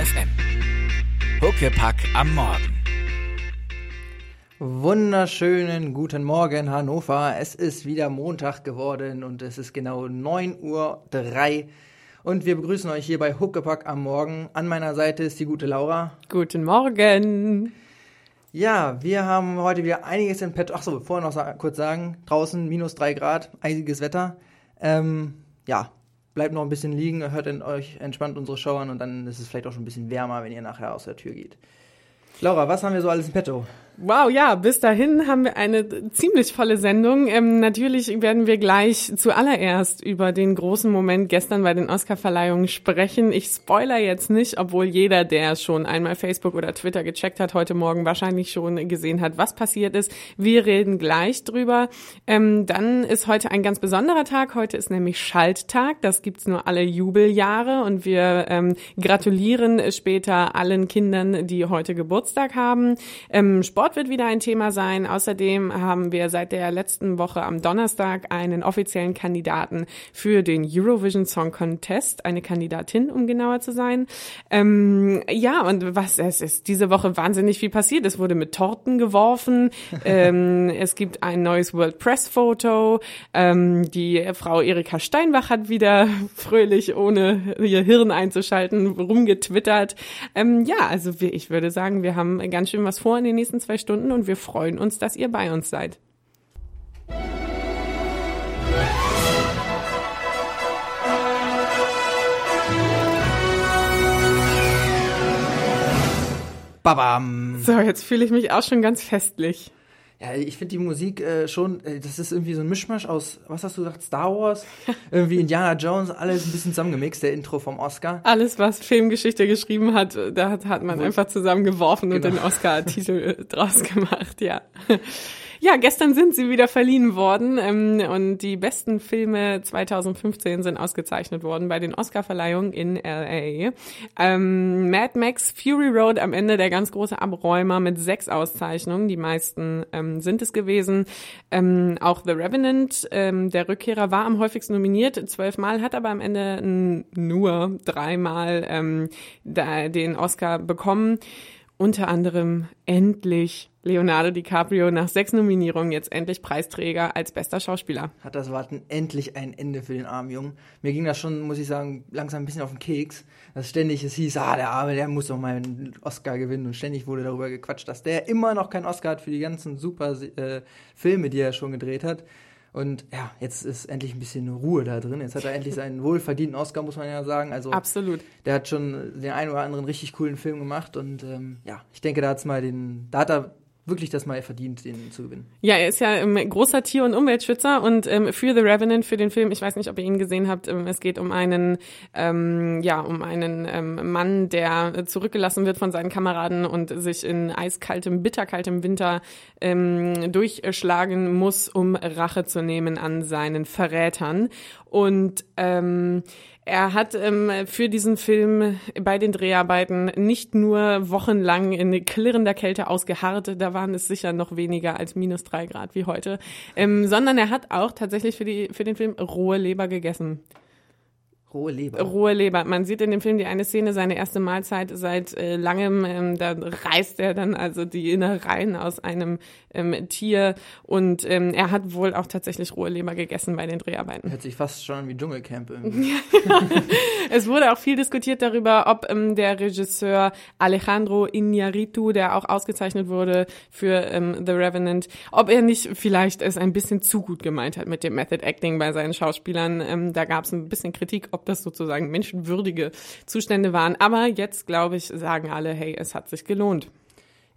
FM. Huckepack am Morgen. Wunderschönen guten Morgen, Hannover. Es ist wieder Montag geworden und es ist genau 9.03 Uhr. Und wir begrüßen euch hier bei Huckepack am Morgen. An meiner Seite ist die gute Laura. Guten Morgen. Ja, wir haben heute wieder einiges in petto. Achso, vorher noch sa kurz sagen, draußen minus drei Grad, eisiges Wetter. Ähm, ja, bleibt noch ein bisschen liegen, hört in euch entspannt unsere Show an und dann ist es vielleicht auch schon ein bisschen wärmer, wenn ihr nachher aus der Tür geht. Laura, was haben wir so alles in petto? Wow, ja, bis dahin haben wir eine ziemlich volle Sendung. Ähm, natürlich werden wir gleich zuallererst über den großen Moment gestern bei den Oscarverleihungen sprechen. Ich spoiler jetzt nicht, obwohl jeder, der schon einmal Facebook oder Twitter gecheckt hat, heute Morgen wahrscheinlich schon gesehen hat, was passiert ist. Wir reden gleich drüber. Ähm, dann ist heute ein ganz besonderer Tag. Heute ist nämlich Schalttag. Das gibt's nur alle Jubeljahre und wir ähm, gratulieren später allen Kindern, die heute Geburtstag haben. Ähm, Sport Sport wird wieder ein Thema sein. Außerdem haben wir seit der letzten Woche am Donnerstag einen offiziellen Kandidaten für den Eurovision Song Contest, eine Kandidatin, um genauer zu sein. Ähm, ja, und was es ist diese Woche wahnsinnig viel passiert. Es wurde mit Torten geworfen. ähm, es gibt ein neues World Press Foto. Ähm, die Frau Erika Steinbach hat wieder fröhlich, ohne ihr Hirn einzuschalten, rumgetwittert. Ähm, ja, also ich würde sagen, wir haben ganz schön was vor in den nächsten zwei Stunden und wir freuen uns, dass ihr bei uns seid. Babam! So, jetzt fühle ich mich auch schon ganz festlich. Ja, ich finde die Musik äh, schon, äh, das ist irgendwie so ein Mischmasch aus, was hast du gesagt, Star Wars, irgendwie Indiana Jones, alles ein bisschen zusammengemixt, der Intro vom Oscar. Alles, was Filmgeschichte geschrieben hat, da hat, hat man Wo- einfach zusammengeworfen und Genau. den Oscar-Titel äh, draus gemacht, ja. Ja, gestern sind sie wieder verliehen worden ähm, und die besten Filme 2015 sind ausgezeichnet worden bei den Oscar-Verleihungen in LA. Ähm, Mad Max Fury Road am Ende der ganz große Abräumer mit sechs Auszeichnungen. Die meisten ähm, sind es gewesen. Ähm, auch The Revenant, ähm, der Rückkehrer, war am häufigsten nominiert, zwölfmal, hat aber am Ende nur dreimal ähm, den Oscar bekommen. Unter anderem endlich Leonardo DiCaprio nach sechs Nominierungen jetzt endlich Preisträger als bester Schauspieler. Hat das Warten endlich ein Ende für den armen Jungen. Mir ging das schon, muss ich sagen, langsam ein bisschen auf den Keks, dass ständig es hieß, ah, der Arme, der muss doch mal einen Oscar gewinnen und ständig wurde darüber gequatscht, dass der immer noch keinen Oscar hat für die ganzen super äh, Filme, die er schon gedreht hat. Und ja, jetzt ist endlich ein bisschen Ruhe da drin. Jetzt hat er endlich seinen wohlverdienten Oscar, muss man ja sagen. Also Absolut. der hat schon den einen oder anderen richtig coolen Film gemacht und ähm, ja, ich denke, da hat's mal den, da hat er wirklich das mal verdient, den zu gewinnen. Ja, er ist ja ähm, großer Tier- und Umweltschützer und ähm, für The Revenant, für den Film, ich weiß nicht, ob ihr ihn gesehen habt, ähm, es geht um einen, ähm, ja, um einen ähm, Mann, der äh, zurückgelassen wird von seinen Kameraden und sich in eiskaltem, bitterkaltem Winter ähm, durchschlagen muss, um Rache zu nehmen an seinen Verrätern. Und ähm, er hat ähm, für diesen Film bei den Dreharbeiten nicht nur wochenlang in klirrender Kälte ausgeharrt, da waren es sicher noch weniger als minus drei Grad wie heute, ähm, sondern er hat auch tatsächlich für, die, für den Film rohe Leber gegessen. Rohe Leber. Rohe Leber. Man sieht in dem Film die eine Szene, seine erste Mahlzeit seit äh, langem, ähm, da reißt er dann also die Innereien aus einem ähm, Tier und ähm, er hat wohl auch tatsächlich rohe Leber gegessen bei den Dreharbeiten. Hört sich fast schon wie Dschungelcamp irgendwie. Es wurde auch viel diskutiert darüber, ob ähm, der Regisseur Alejandro Iñárritu, der auch ausgezeichnet wurde für ähm, The Revenant, ob er nicht vielleicht es ein bisschen zu gut gemeint hat mit dem Method Acting bei seinen Schauspielern. Ähm, da gab es ein bisschen Kritik, ob das sozusagen menschenwürdige Zustände waren. Aber jetzt, glaube ich, sagen alle, hey, es hat sich gelohnt.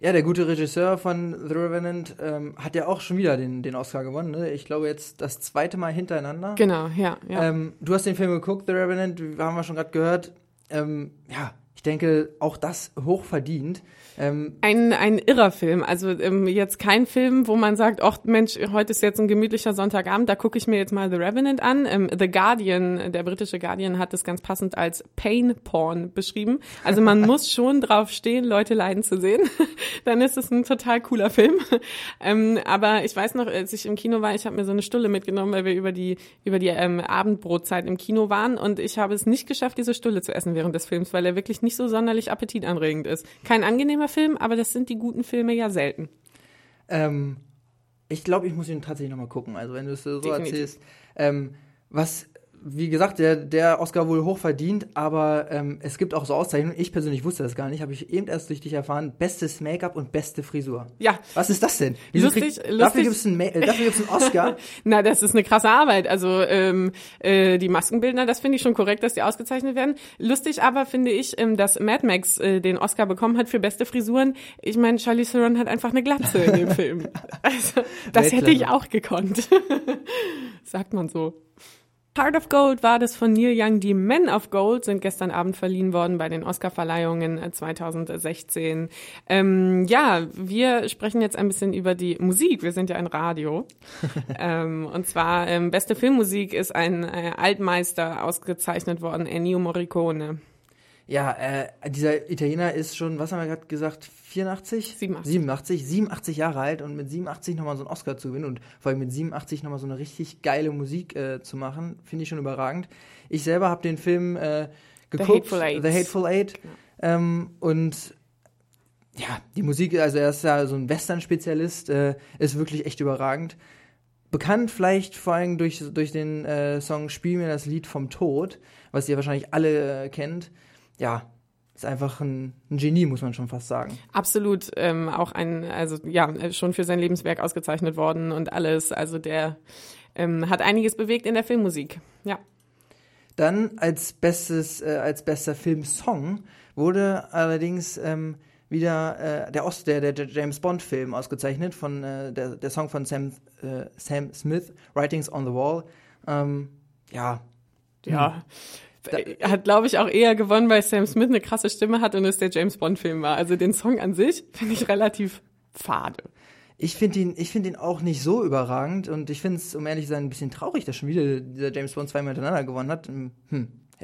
Ja, der gute Regisseur von The Revenant ähm, hat ja auch schon wieder den, den Oscar gewonnen. Ne? Ich glaube jetzt das zweite Mal hintereinander. Genau, ja, ja. Ähm, du hast den Film geguckt, The Revenant, haben wir schon gerade gehört. Ähm, ja, denke, auch das hoch verdient. Ähm, Ein, ein irrer Film. Also ähm, jetzt kein Film, wo man sagt, ach Mensch, heute ist jetzt ein gemütlicher Sonntagabend, da gucke ich mir jetzt mal The Revenant an. Ähm, The Guardian, der britische Guardian, hat es ganz passend als Pain Porn beschrieben. Also man muss schon drauf stehen, Leute leiden zu sehen. Dann ist es ein total cooler Film. Ähm, aber ich weiß noch, als ich im Kino war, ich habe mir so eine Stulle mitgenommen, weil wir über die über die ähm, Abendbrotzeit im Kino waren und ich habe es nicht geschafft, diese Stulle zu essen während des Films, weil er wirklich nicht nicht so sonderlich appetitanregend ist. Kein angenehmer Film, aber das sind die guten Filme ja selten. Ähm, ich glaube, ich muss ihn tatsächlich nochmal gucken. Also wenn du es so Definitiv. erzählst. Ähm, was, wie gesagt, der, der Oscar wohl hoch verdient, aber ähm, es gibt auch so Auszeichnungen. Ich persönlich wusste das gar nicht, habe ich eben erst durch dich erfahren. Bestes Make-up und beste Frisur. Ja. Was ist das denn? Wieso Lustig- kriegt- lustig- Dafür gibt es einen, äh, dafür gibt's einen Oscar. Na, das ist eine krasse Arbeit. Also ähm, äh, die Maskenbildner, das finde ich schon korrekt, dass die ausgezeichnet werden. Lustig aber finde ich, ähm, dass Mad Max äh, den Oscar bekommen hat für beste Frisuren. Ich meine, Charlie Theron hat einfach eine Glatze in dem Film. Also, das hätte ich Weltklasse. auch gekonnt. Sagt man so. Heart of Gold war das von Neil Young. Die Men of Gold sind gestern Abend verliehen worden bei den Oscar-Verleihungen äh, 2016. Ähm, ja, wir sprechen jetzt ein bisschen über die Musik. Wir sind ja ein Radio. ähm, und zwar ähm, beste Filmmusik ist ein äh, Altmeister ausgezeichnet worden, Ennio Morricone. Ja, äh, dieser Italiener ist schon, was haben wir gerade gesagt, 84? 87. 87, 87 Jahre alt und mit 87 nochmal so einen Oscar zu gewinnen und vor allem mit 87 nochmal so eine richtig geile Musik äh, zu machen, finde ich schon überragend. Ich selber habe den Film äh, geguckt, Hateful Eight. The Hateful Eight, ähm, und ja, die Musik, also er ist ja so ein Western-Spezialist, äh, ist wirklich echt überragend. Bekannt vielleicht vor allem durch, durch den äh, Song Spiel mir das Lied vom Tod, was ihr wahrscheinlich alle äh, kennt. Ja, ist einfach ein, ein Genie, muss man schon fast sagen. Absolut, ähm, auch ein, also ja, äh, schon für sein Lebenswerk ausgezeichnet worden und alles. Also der ähm, hat einiges bewegt in der Filmmusik. Ja. Dann als bestes, äh, als bester Filmsong wurde allerdings ähm, wieder äh, der, Ost, der, der James Bond Film ausgezeichnet von äh, der, der Song von Sam, äh, Sam Smith, Writings on the Wall. Ähm, ja, Ja. Er hat, glaube ich, auch eher gewonnen, weil Sam Smith eine krasse Stimme hat und es der James Bond-Film war. Also den Song an sich finde ich relativ fade. Ich finde ihn, ich finde ihn auch nicht so überragend und ich finde es, um ehrlich zu sein, ein bisschen traurig, dass schon wieder dieser James Bond zweimal hintereinander gewonnen hat. Hm,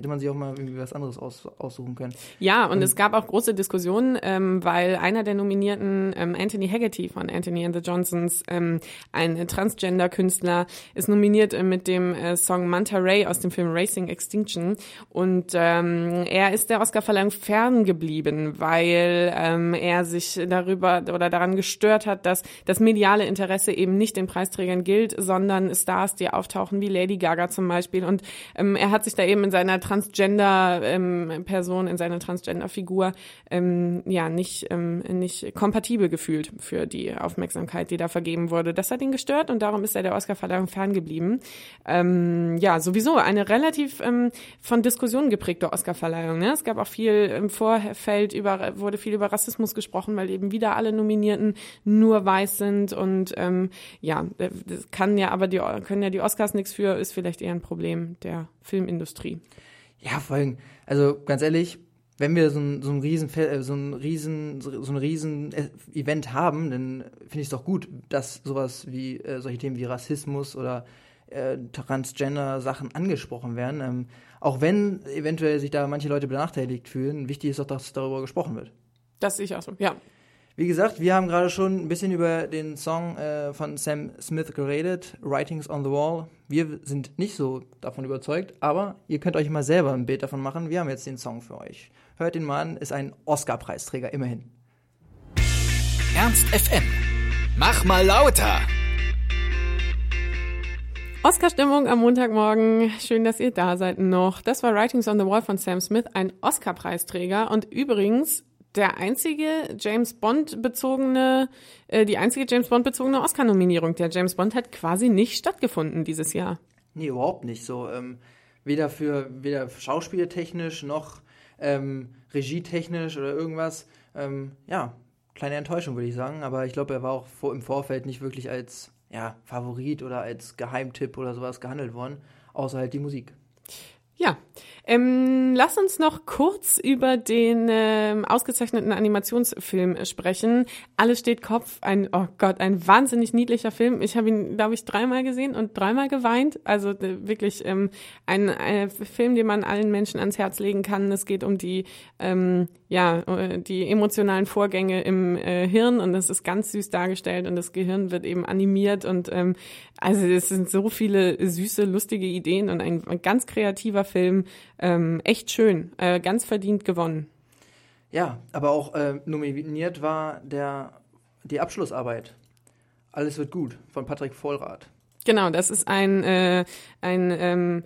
hätte man sich auch mal irgendwie was anderes aus, aussuchen können. Ja, und es gab auch große Diskussionen, ähm, weil einer der Nominierten, ähm, Anthony Haggerty von Anthony and the Johnsons, ähm, ein Transgender-Künstler, ist nominiert äh, mit dem äh, Song Manta Ray aus dem Film Racing Extinction. Und ähm, er ist der Oscarverleihung ferngeblieben, weil ähm, er sich darüber oder daran gestört hat, dass das mediale Interesse eben nicht den Preisträgern gilt, sondern Stars, die auftauchen wie Lady Gaga zum Beispiel. Und ähm, er hat sich da eben in seiner Transgender-Person, in seiner Transgender-Figur ähm, ja nicht, ähm, nicht kompatibel gefühlt für die Aufmerksamkeit, die da vergeben wurde. Das hat ihn gestört und darum ist er der Oscarverleihung ferngeblieben. Ähm, ja, sowieso eine relativ ähm, von Diskussionen geprägte Oscarverleihung. Ne? Es gab auch viel im Vorfeld über, wurde viel über Rassismus gesprochen, weil eben wieder alle Nominierten nur weiß sind und ähm, ja, das kann ja aber die können ja die Oscars nichts für, ist vielleicht eher ein Problem der Filmindustrie. Ja, vor allem, also ganz ehrlich, wenn wir so ein, so ein riesen, äh, so ein riesen, so ein riesen äh, Event haben, dann finde ich es doch gut, dass sowas wie äh, solche Themen wie Rassismus oder äh, Transgender-Sachen angesprochen werden. Ähm, auch wenn eventuell sich da manche Leute benachteiligt fühlen, wichtig ist doch, dass darüber gesprochen wird. Das sehe ich auch so. Ja, Wie gesagt, wir haben gerade schon ein bisschen über den Song äh, von Sam Smith geredet, Writings on the Wall. Wir sind nicht so davon überzeugt, aber ihr könnt euch mal selber ein Bild davon machen. Wir haben jetzt den Song für euch. Hört ihn mal an, ist ein Oscar-Preisträger, immerhin. Ernst FM. Mach mal lauter. Oscar-Stimmung am Montagmorgen. Schön, dass ihr da seid noch. Das war Writings on the Wall von Sam Smith, ein Oscar-Preisträger und übrigens der einzige James Bond bezogene, äh, die einzige James Bond bezogene Oscar-Nominierung. Der James Bond hat quasi nicht stattgefunden dieses Jahr. Nee, überhaupt nicht so. Ähm, weder für weder schauspielertechnisch noch ähm, regietechnisch oder irgendwas. Ähm, ja, kleine Enttäuschung würde ich sagen, aber ich glaube, er war auch vor, im Vorfeld nicht wirklich als ja, Favorit oder als Geheimtipp oder sowas gehandelt worden, außer halt die Musik. Ja, ähm, lass uns noch kurz über den ähm, ausgezeichneten Animationsfilm sprechen. Alles steht Kopf, ein, oh Gott, ein wahnsinnig niedlicher Film. Ich habe ihn, glaube ich, dreimal gesehen und dreimal geweint. Also äh, wirklich ähm, ein, ein Film, den man allen Menschen ans Herz legen kann. Es geht um die, ähm, ja, äh, die emotionalen Vorgänge im äh, Hirn und das ist ganz süß dargestellt und das Gehirn wird eben animiert und ähm, also es sind so viele süße, lustige Ideen und ein, ein ganz kreativer Film. Ähm, echt schön, äh, ganz verdient gewonnen. Ja, aber auch äh, nominiert war der, die Abschlussarbeit. Alles wird gut von Patrick Vollrath. Genau, das ist ein, äh, ein ähm,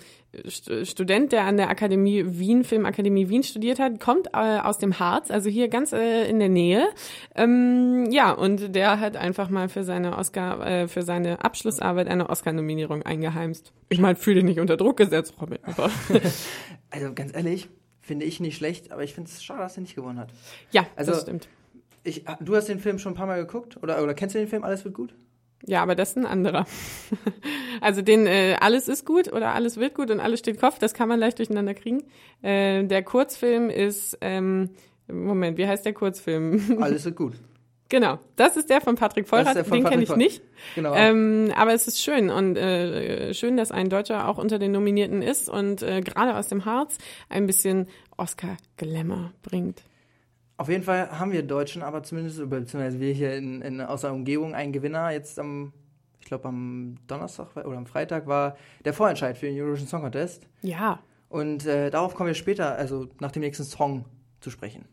St Student, der an der Akademie Wien, Filmakademie Wien studiert hat, kommt äh, aus dem Harz, also hier ganz äh, in der Nähe. Ähm, ja, und der hat einfach mal für seine Oscar, äh, für seine Abschlussarbeit eine Oscar-Nominierung eingeheimst. Ich meine, fühle dich nicht unter Druck gesetzt, Robin, aber. also ganz ehrlich, finde ich nicht schlecht, aber ich finde es schade, dass er nicht gewonnen hat. Ja, also, das stimmt. Ich, du hast den Film schon ein paar Mal geguckt oder, oder kennst du den Film Alles wird gut? Ja, aber das ist ein anderer. also den äh, alles ist gut oder alles wird gut und alles steht Kopf, das kann man leicht durcheinander kriegen. Äh, der Kurzfilm ist, ähm, Moment, wie heißt der Kurzfilm? Alles wird gut. Genau, das ist der von Patrick Vollrath, den kenne ich nicht. Genau. Ähm, aber es ist schön und äh, schön, dass ein Deutscher auch unter den Nominierten ist und äh, gerade aus dem Harz ein bisschen Oscar-Glamour bringt. Auf jeden Fall haben wir Deutschen, aber zumindest, beziehungsweise wir hier in, in, aus der Umgebung einen Gewinner. Jetzt am, ich glaube am Donnerstag oder am Freitag war der Vorentscheid für den Eurovision Song Contest. Ja. Und äh, darauf kommen wir später, also nach dem nächsten Song zu sprechen.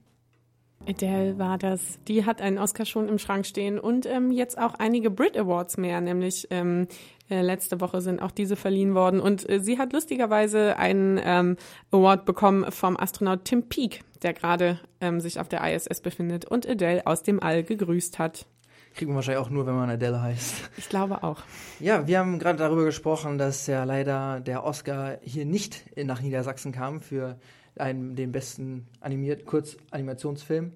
Adele war das. Die hat einen Oscar schon im Schrank stehen und ähm, jetzt auch einige Brit Awards mehr, nämlich ähm, äh, letzte Woche sind auch diese verliehen worden. Und äh, sie hat lustigerweise einen ähm, Award bekommen vom Astronaut Tim Peake, der gerade ähm, sich auf der ISS befindet und Adele aus dem All gegrüßt hat. Kriegt man wahrscheinlich auch nur, wenn man Adele heißt. Ich glaube auch. Ja, wir haben gerade darüber gesprochen, dass ja leider der Oscar hier nicht nach Niedersachsen kam für einen, den besten animiert, Kurzanimationsfilm.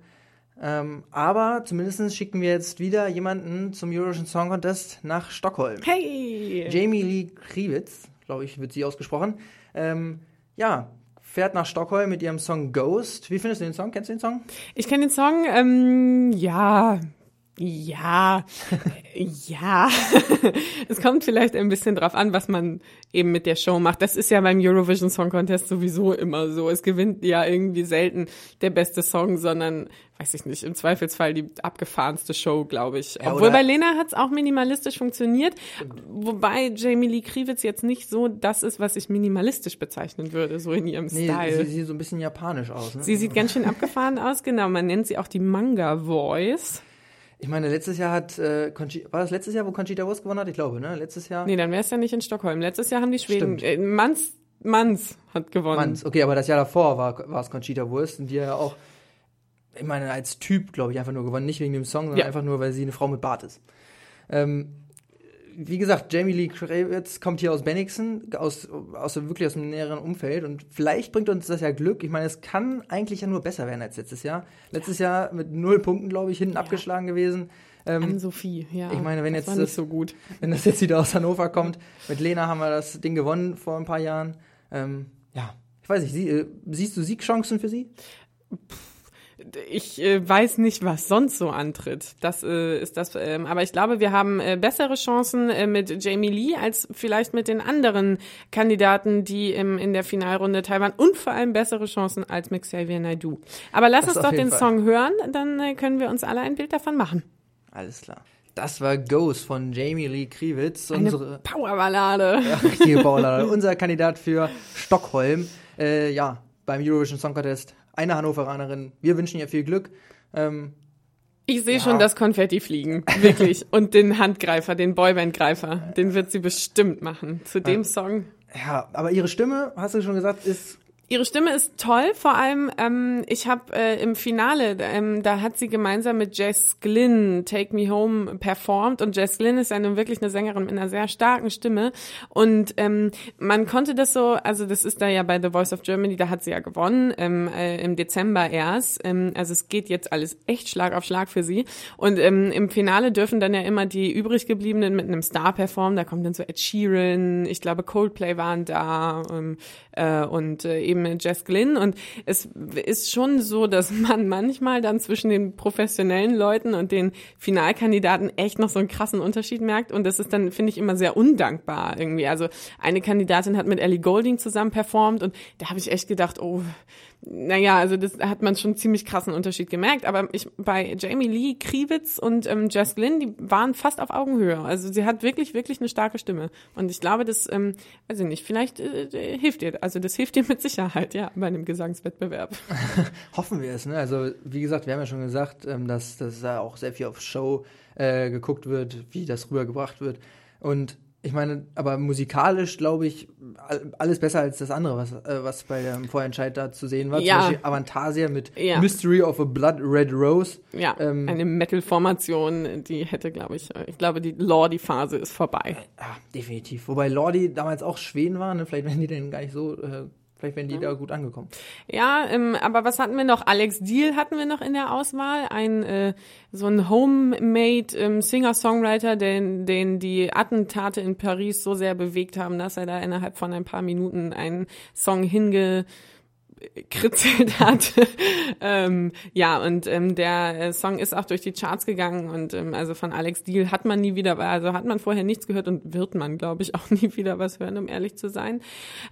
Ähm, aber zumindest schicken wir jetzt wieder jemanden zum Eurovision Song Contest nach Stockholm. Hey! Jamie Lee Kriewitz, glaube ich, wird sie ausgesprochen. Ähm, ja, fährt nach Stockholm mit ihrem Song Ghost. Wie findest du den Song? Kennst du den Song? Ich kenne den Song, ähm, ja, ja, ja. es kommt vielleicht ein bisschen drauf an, was man eben mit der Show macht. Das ist ja beim Eurovision Song Contest sowieso immer so. Es gewinnt ja irgendwie selten der beste Song, sondern, weiß ich nicht, im Zweifelsfall die abgefahrenste Show, glaube ich. Ja, Obwohl bei Lena hat es auch minimalistisch funktioniert, wobei Jamie Lee Kriewitz jetzt nicht so das ist, was ich minimalistisch bezeichnen würde, so in ihrem nee, Style. Sie sieht so ein bisschen japanisch aus. Ne? Sie sieht ganz schön abgefahren aus, genau. Man nennt sie auch die Manga Voice. Ich meine, letztes Jahr hat äh, Conchita, war das letztes Jahr, wo Conchita Wurst gewonnen hat? Ich glaube, ne? Letztes Jahr. Nee, dann wäre es ja nicht in Stockholm. Letztes Jahr haben die Schweden. Äh, Manns, Manns hat gewonnen. Manns, okay, aber das Jahr davor war, war es Conchita Wurst und die ja auch, ich meine, als Typ, glaube ich, einfach nur gewonnen. Nicht wegen dem Song, sondern ja. einfach nur, weil sie eine Frau mit Bart ist. Ähm, wie gesagt, Jamie Lee Kravitz kommt hier aus Bennigsen, aus, aus wirklich aus dem näheren Umfeld und vielleicht bringt uns das ja Glück. Ich meine, es kann eigentlich ja nur besser werden als letztes Jahr. Letztes Jahr mit null Punkten, glaube ich, hinten ja. abgeschlagen gewesen. Ähm, An Sophie, ja. Ich meine, wenn das jetzt das, so gut. wenn das jetzt wieder aus Hannover kommt, mit Lena haben wir das Ding gewonnen vor ein paar Jahren. Ähm, ja, ich weiß nicht, sie, äh, siehst du Siegchancen für sie? Pff ich äh, weiß nicht, was sonst so antritt. Das äh, ist das. Ähm, aber ich glaube, wir haben äh, bessere Chancen äh, mit Jamie Lee als vielleicht mit den anderen Kandidaten, die im, in der Finalrunde teilweise und vor allem bessere Chancen als mit Xavier Naidoo. Aber lass das uns doch den Fall. Song hören, dann äh, können wir uns alle ein Bild davon machen. Alles klar. Das war Ghost von Jamie Lee Kriewitz. Eine unsere Powerballade. Ja, richtige Powerballade. Unser Kandidat für Stockholm. Äh, ja, beim Eurovision Song Contest eine Hannoveranerin. Wir wünschen ihr viel Glück. Ähm, ich sehe ja. schon das Konfetti fliegen, wirklich. Und den Handgreifer, den Boybandgreifer, den wird sie bestimmt machen. Zu dem Song. Ja, aber ihre Stimme, hast du schon gesagt, ist Ihre Stimme ist toll, vor allem ähm, ich habe äh, im Finale, ähm, da hat sie gemeinsam mit Jess Glynn Take Me Home performt. Und Jess Glynn ist ja nun wirklich eine Sängerin mit einer sehr starken Stimme. Und ähm, man konnte das so, also das ist da ja bei The Voice of Germany, da hat sie ja gewonnen ähm, äh, im Dezember erst, ähm, also es geht jetzt alles echt Schlag auf Schlag für sie. Und ähm, im Finale dürfen dann ja immer die übrig gebliebenen mit einem Star performen, da kommt dann so Ed Sheeran, ich glaube Coldplay waren da ähm, äh, und äh, eben Jess Glynn. Und es ist schon so, dass man manchmal dann zwischen den professionellen Leuten und den Finalkandidaten echt noch so einen krassen Unterschied merkt. Und das ist dann, finde ich, immer sehr undankbar irgendwie. Also eine Kandidatin hat mit Ellie Golding zusammen performt und da habe ich echt gedacht, oh, naja, also das hat man schon ziemlich krassen Unterschied gemerkt. Aber ich bei Jamie Lee Kriewitz und ähm, Jess Glynn, die waren fast auf Augenhöhe. Also sie hat wirklich, wirklich eine starke Stimme. Und ich glaube, das, ähm, ich nicht, vielleicht äh, hilft ihr. Also das hilft ihr mit Sicherheit, ja, bei einem Gesangswettbewerb. Hoffen wir es, ne? Also wie gesagt, wir haben ja schon gesagt, ähm, dass, dass da auch sehr viel auf Show äh, geguckt wird, wie das rübergebracht wird. Und ich meine, aber musikalisch glaube ich alles besser als das andere, was, äh, was bei dem Vorentscheid da zu sehen war. Ja. Zum Beispiel Avantasia mit Ja. Mystery of a Blood Red Rose. Ja, Ähm, eine Metal-Formation, die hätte, glaube ich, äh, ich glaube, die Lordi-Phase ist vorbei. Ja, definitiv. Wobei Lordi damals auch Schweden war, ne? Vielleicht wären die denn gar nicht so, äh, vielleicht wären die da gut angekommen. Ja, ähm, aber was hatten wir noch? Alex Deal hatten wir noch in der Auswahl. Ein äh, so ein Homemade ähm, Singer-Songwriter, den, den die Attentate in Paris so sehr bewegt haben, dass er da innerhalb von ein paar Minuten einen Song hinge kritzelt hat. ähm, ja, und ähm, der äh, Song ist auch durch die Charts gegangen und ähm, also von Alex Deal hat man nie wieder, also hat man vorher nichts gehört und wird man, glaube ich, auch nie wieder was hören, um ehrlich zu sein.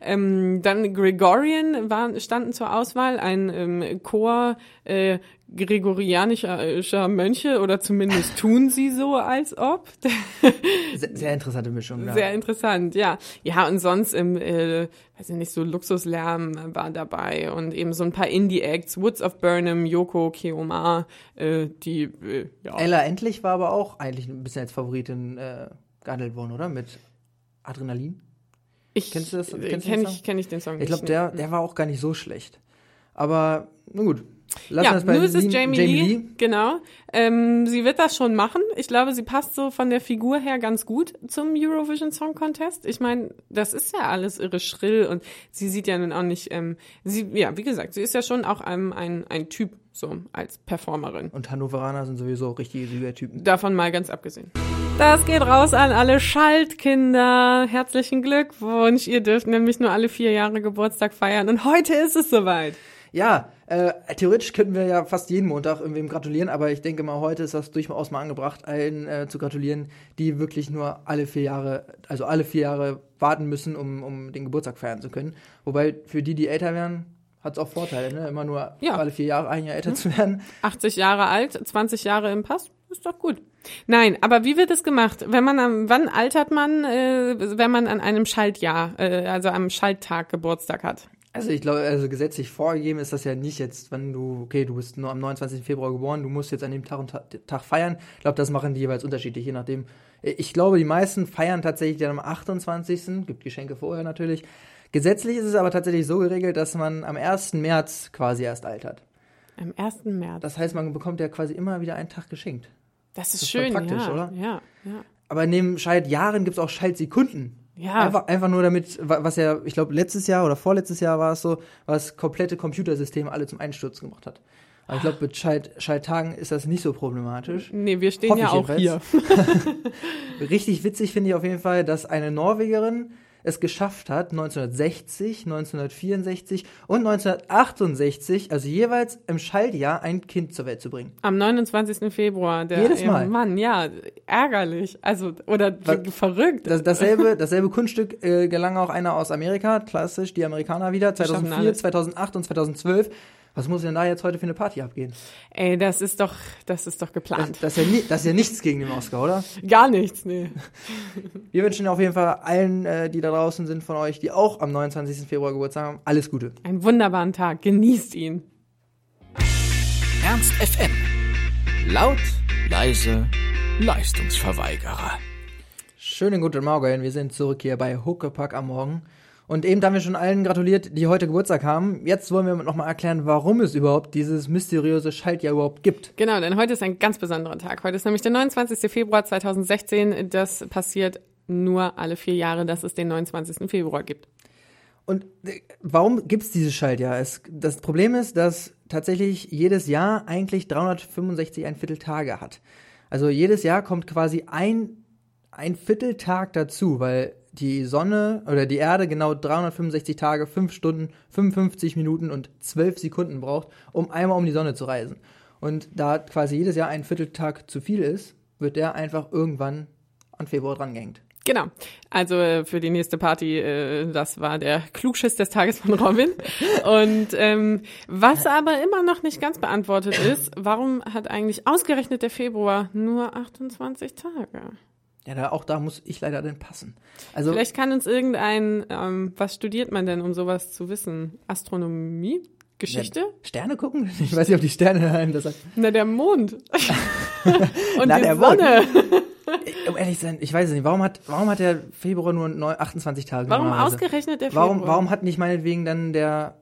Ähm, dann Gregorian war, standen zur Auswahl, ein ähm, Chor äh, gregorianischer Mönche oder zumindest tun sie so, als ob. Sehr, sehr interessante Mischung. Ja. Sehr interessant, ja. Ja, und sonst im, äh, weiß ich nicht, so Luxuslärm war dabei und eben so ein paar Indie-Acts, Woods of Burnham, Yoko, Keoma, äh, die, äh, ja. Ella Endlich war aber auch eigentlich ein bisschen als Favoritin äh, gehandelt worden, oder? Mit Adrenalin. ich, kennst du das- kennst kenn den ich, Song? kenn ich den Song Ich glaube, nicht. der, der war auch gar nicht so schlecht. Aber, na gut. Lassen ja, bei es ist Lee- Jamie, Lee, genau. Ähm, sie wird das schon machen. Ich glaube, sie passt so von der Figur her ganz gut zum Eurovision Song Contest. Ich meine, das ist ja alles irre schrill und sie sieht ja nun auch nicht, ähm, sie, ja, wie gesagt, sie ist ja schon auch ein, ein, ein Typ, so als Performerin. Und Hannoveraner sind sowieso richtige Siegertypen. Davon mal ganz abgesehen. Das geht raus an alle Schaltkinder. Herzlichen Glückwunsch. Ihr dürft nämlich nur alle vier Jahre Geburtstag feiern und heute ist es soweit. Ja, äh, theoretisch könnten wir ja fast jeden Montag irgendwem gratulieren, aber ich denke mal, heute ist das durchaus mal angebracht, allen äh, zu gratulieren, die wirklich nur alle vier Jahre, also alle vier Jahre warten müssen, um, um den Geburtstag feiern zu können. Wobei für die, die älter werden, hat es auch Vorteile, ne? Immer nur Ja. alle vier Jahre ein Jahr älter zu werden. 80 Jahre alt, 20 Jahre im Pass, ist doch gut. Nein, aber wie wird es gemacht? Wenn man am, wann altert man, äh, wenn man an einem Schaltjahr, äh, also am Schalttag Geburtstag hat? Also ich glaube, also gesetzlich vorgegeben ist das ja nicht jetzt, wenn du, okay, du bist nur am 29. Februar geboren, du musst jetzt an dem Tag und Ta Tag feiern. Ich glaube, das machen die jeweils unterschiedlich, je nachdem. Ich glaube, die meisten feiern tatsächlich dann am 28. Gibt Geschenke vorher natürlich. Gesetzlich ist es aber tatsächlich so geregelt, dass man am 1. März quasi erst altert. Am 1. März. Das heißt, man bekommt ja quasi immer wieder einen Tag geschenkt. Das ist, ist voll schön, praktisch, ja, oder? Ja, ja. Aber neben Schaltjahren gibt es auch Schaltsekunden. Ja. Einfach, einfach nur damit, wa- was ja, ich glaube, letztes Jahr oder vorletztes Jahr war es so, was komplette Computersysteme alle zum Einsturzen gebracht hat. Aber ich glaube, mit Schalt, Schalttagen ist das nicht so problematisch. Nee, wir stehen Hoffe ja auch hier. jedenfalls. Richtig witzig finde ich auf jeden Fall, dass eine Norwegerin es geschafft hat, 1960, 1964 und 1968, also jeweils im Schaltjahr, ein Kind zur Welt zu bringen. Am 29. Februar. Der, Jedes Mal. Mann, ja, ärgerlich. Also, oder Was- verrückt. Das, dasselbe, dasselbe Kunststück äh, gelang auch einer aus Amerika, klassisch, die Amerikaner wieder, schaffen 2004, alles. 2008 und 2012. Was muss denn da jetzt heute für eine Party abgehen? Ey, das ist doch, das ist doch Das, geplant. das, ist ja das ist ja nichts gegen den Oscar, oder? Gar nichts, nee. Wir wünschen auf jeden Fall allen, äh, die da draußen sind von euch, die auch am 29. Februar Geburtstag haben, alles Gute. Einen wunderbaren Tag. Genießt ihn. Ernst FM. Laut, leise, Leistungsverweigerer. Schönen guten Morgen, wir sind zurück hier bei Huckepack am Morgen. Und eben haben wir schon allen gratuliert, die heute Geburtstag haben. Jetzt wollen wir nochmal erklären, warum es überhaupt dieses mysteriöse Schaltjahr überhaupt gibt. Genau, denn heute ist ein ganz besonderer Tag. Heute ist nämlich der 29. Februar 2016. Das passiert nur alle vier Jahre, dass es den 29. Februar gibt. Und äh, warum gibt's dieses Schaltjahr? Es, das Problem ist, dass tatsächlich jedes Jahr eigentlich 365 ein Viertel Tage hat. Also jedes Jahr kommt quasi ein, ein Vierteltag dazu, weil die Sonne oder die Erde genau 365 Tage, 5 Stunden, 55 Minuten und 12 Sekunden braucht, um einmal um die Sonne zu reisen. Und da quasi jedes Jahr ein Vierteltag zu viel ist, wird der einfach irgendwann an Februar dran gehängt. Genau. Also äh, für die nächste Party, äh, das war der Klugschiss des Tages von Robin. Und ähm, was aber immer noch nicht ganz beantwortet ist, warum hat eigentlich ausgerechnet der Februar nur 28 Tage? Ja, da, auch da muss ich leider dann passen. Also Vielleicht kann uns irgendein, ähm, was studiert man denn, um sowas zu wissen? Astronomie? Geschichte? Ja, Sterne gucken? Ich weiß nicht, ob die Sterne einem das sagt. Na, der Mond. Und Na, die der Sonne. Um ehrlich zu sein, ich weiß es nicht. Warum hat, warum hat der Februar nur neu- 28 Tage? Warum ausgerechnet der Februar? Warum, warum hat nicht meinetwegen dann der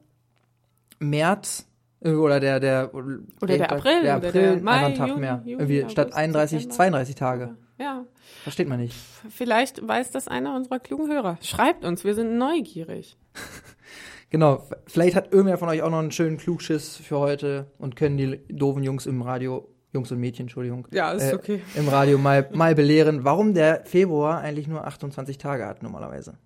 März äh, oder der der Oder der April, der oder April der Mai, einen Tag Juni, mehr Juli, irgendwie statt August, 31 September. 32 Tage Ja, versteht man nicht vielleicht weiß das einer unserer klugen Hörer. Schreibt uns, wir sind neugierig. genau vielleicht hat irgendwer von euch auch noch einen schönen Klugschiss für heute und können die doofen Jungs im Radio Jungs und Mädchen Entschuldigung Ja, ist äh, okay. im Radio mal mal belehren warum der Februar eigentlich nur 28 Tage hat normalerweise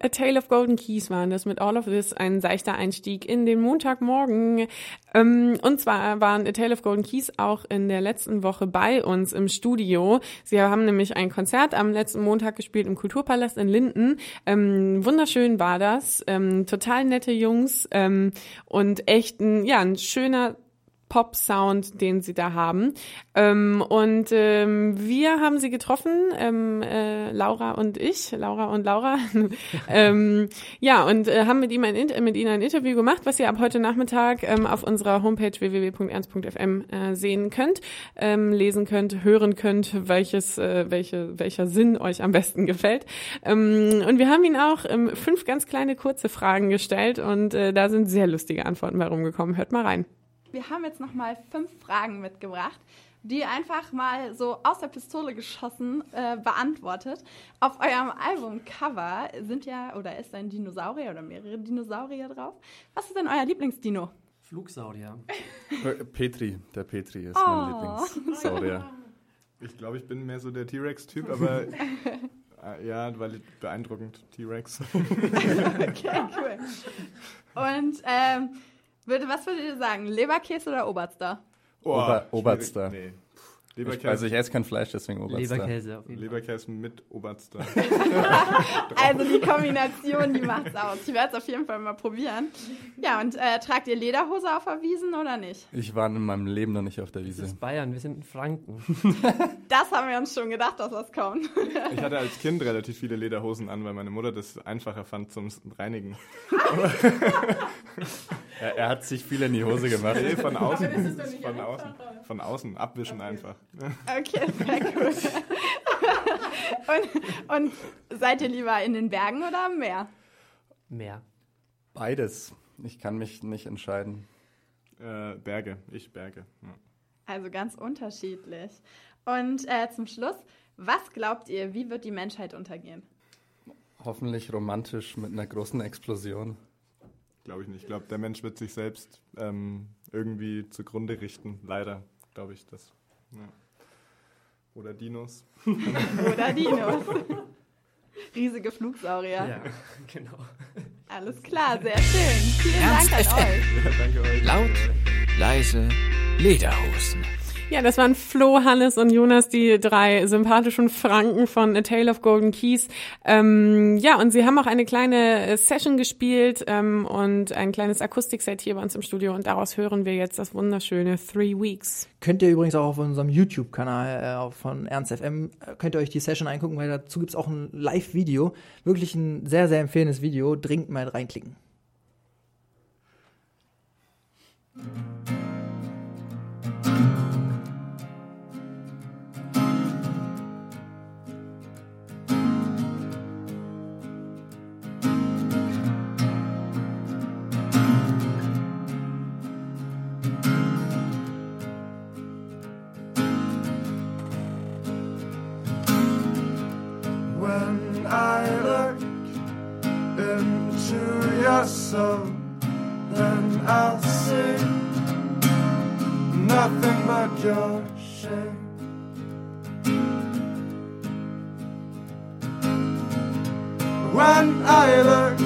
A Tale of Golden Keys waren das mit All of This, ein seichter Einstieg in den Montagmorgen. Ähm, und zwar waren A Tale of Golden Keys auch in der letzten Woche bei uns im Studio. Sie haben nämlich ein Konzert am letzten Montag gespielt im Kulturpalast in Linden. Ähm, wunderschön war das, ähm, total nette Jungs und echt ein, ja, ein schöner Pop-Sound, den sie da haben. Ähm, und ähm, wir haben sie getroffen, ähm, äh, Laura und ich, Laura und Laura. ähm, ja, und äh, haben mit ihm ein, mit ihnen ein Interview gemacht, was ihr ab heute Nachmittag ähm, auf unserer Homepage www.ernst.fm äh, sehen könnt, ähm, lesen könnt, hören könnt, welches, äh, welche, welcher Sinn euch am besten gefällt. Ähm, und wir haben ihn auch ähm, fünf ganz kleine kurze Fragen gestellt und äh, da sind sehr lustige Antworten bei rumgekommen. Hört mal rein. Wir haben jetzt nochmal fünf Fragen mitgebracht, die ihr einfach mal so aus der Pistole geschossen äh, beantwortet. Auf eurem Albumcover sind ja oder ist ein Dinosaurier oder mehrere Dinosaurier drauf. Was ist denn euer Lieblingsdino? Flugsaurier. Äh, Petri, der Petri ist Oh. mein Lieblingssaurier. Ich glaube, ich bin mehr so der T-Rex-Typ, aber äh, ja, weil beeindruckend T-Rex. Okay, cool. Und ähm, würde, was würdet ihr sagen? Leberkäse oder Oberster? Ober- schwierig. Oberster. Nee. Leberkäse, also ich esse kein Fleisch, deswegen Oberster. Leberkäse auf jeden Fall. Leberkäse mit Oberster. Also die Kombination, die macht's aus. Ich werde es auf jeden Fall mal probieren. Ja, und äh, tragt ihr Lederhose auf der Wiesen oder nicht? Ich war in meinem Leben noch nicht auf der Das Wiese. ist Bayern, wir sind in Franken. Das haben wir uns schon gedacht, dass das kommt. Ich hatte als Kind relativ viele Lederhosen an, weil meine Mutter das einfacher fand zum Reinigen. Er, er hat sich viel in die Hose gemacht. Nee, von außen. Von außen. Von außen. Abwischen einfach. Okay, sehr cool. und, und seid ihr lieber in den Bergen oder am Meer? Meer. Beides. Ich kann mich nicht entscheiden. Äh, Berge. Ich Berge. Ja. Also ganz unterschiedlich. Und äh, zum Schluss, was glaubt ihr, wie wird die Menschheit untergehen? Hoffentlich romantisch mit einer großen Explosion. Glaube ich nicht. Ich glaube, der Mensch wird sich selbst ähm, irgendwie zugrunde richten. Leider, glaube ich das. Ja. Oder Dinos. Oder Dinos? Riesige Flugsaurier. Ja, genau. Alles klar, sehr schön. Vielen Ernst Dank an FM. euch. Ja, danke euch. Laut, leise, Lederhosen. Ja, das waren Flo, Hannes und Jonas, die drei sympathischen Franken von A Tale of Golden Keys. Ähm, ja, und sie haben auch eine kleine äh, Session gespielt ähm, und ein kleines Akustikset hier bei uns im Studio und daraus hören wir jetzt das wunderschöne Three Weeks. Könnt ihr übrigens auch auf unserem YouTube-Kanal äh, von Ernst FM, äh, könnt ihr euch die Session angucken, weil dazu gibt's auch ein Live-Video. Wirklich ein sehr, sehr empfehlendes Video. Dringend mal reinklicken. When soul, then I'll see nothing but your shame. When I look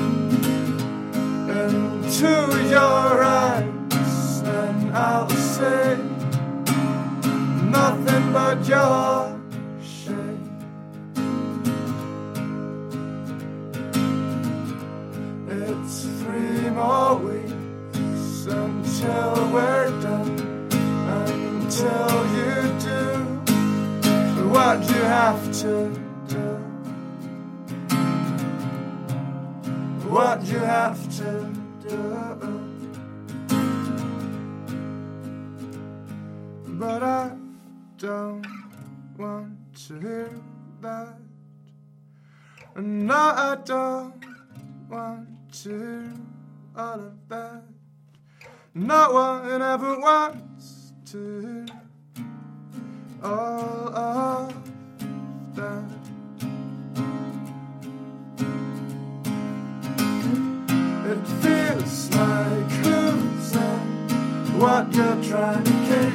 into your eyes, then I'll see nothing but your work done until you do what you have to do. What you have to do. But I don't want to hear that. No, I don't want to hear all of that. No one ever wants to all of that. It feels like losing what you're trying to keep.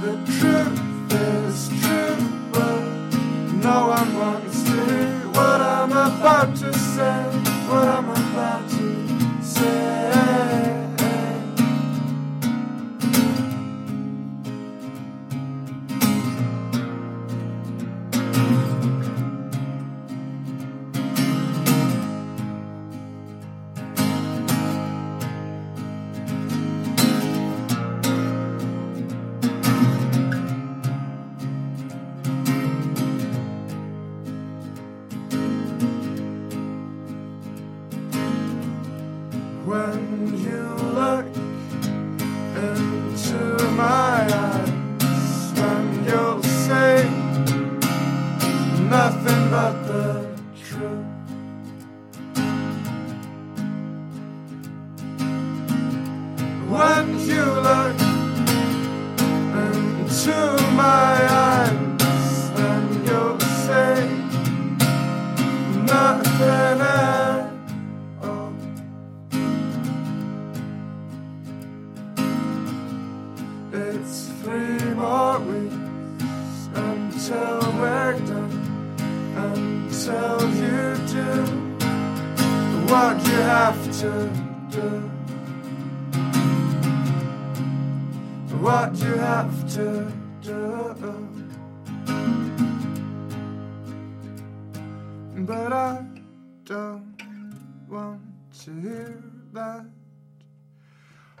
The truth not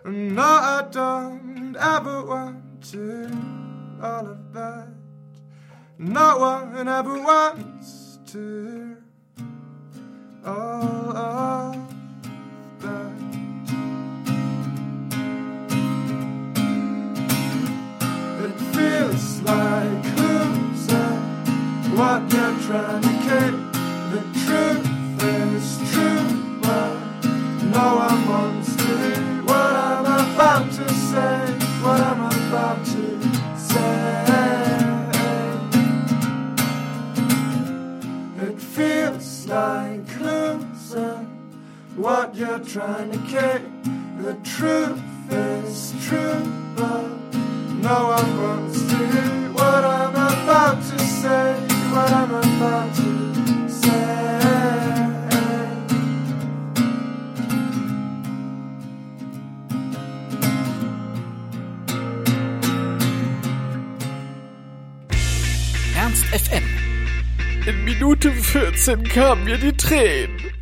No, I don't ever want to all of that. No one ever wants to all of that. It feels like who's losing what you're trying to keep. The truth is true, but no one wants trying to keep. The truth is true, but no one wants to hear what I'm about to say. What I'm about to say. Ernst FM. In Minute 14 kamen mir die Tränen.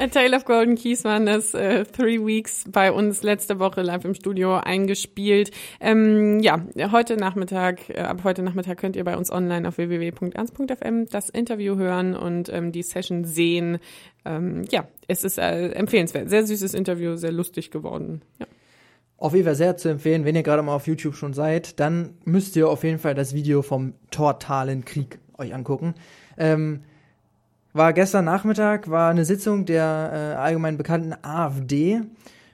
A Tale of Golden Keys waren das äh, Three Weeks bei uns letzte Woche live im Studio eingespielt. Ähm, ja, heute Nachmittag, äh, ab heute Nachmittag könnt ihr bei uns online auf www.ernst.fm das Interview hören und ähm, die Session sehen. Ähm, ja, es ist äh, empfehlenswert. Sehr süßes Interview, sehr lustig geworden. Ja. Auf jeden Fall sehr zu empfehlen, wenn ihr gerade mal auf YouTube schon seid, dann müsst ihr auf jeden Fall das Video vom Tortalen Krieg euch angucken. Ähm, war gestern Nachmittag, war eine Sitzung der äh, allgemein bekannten AfD.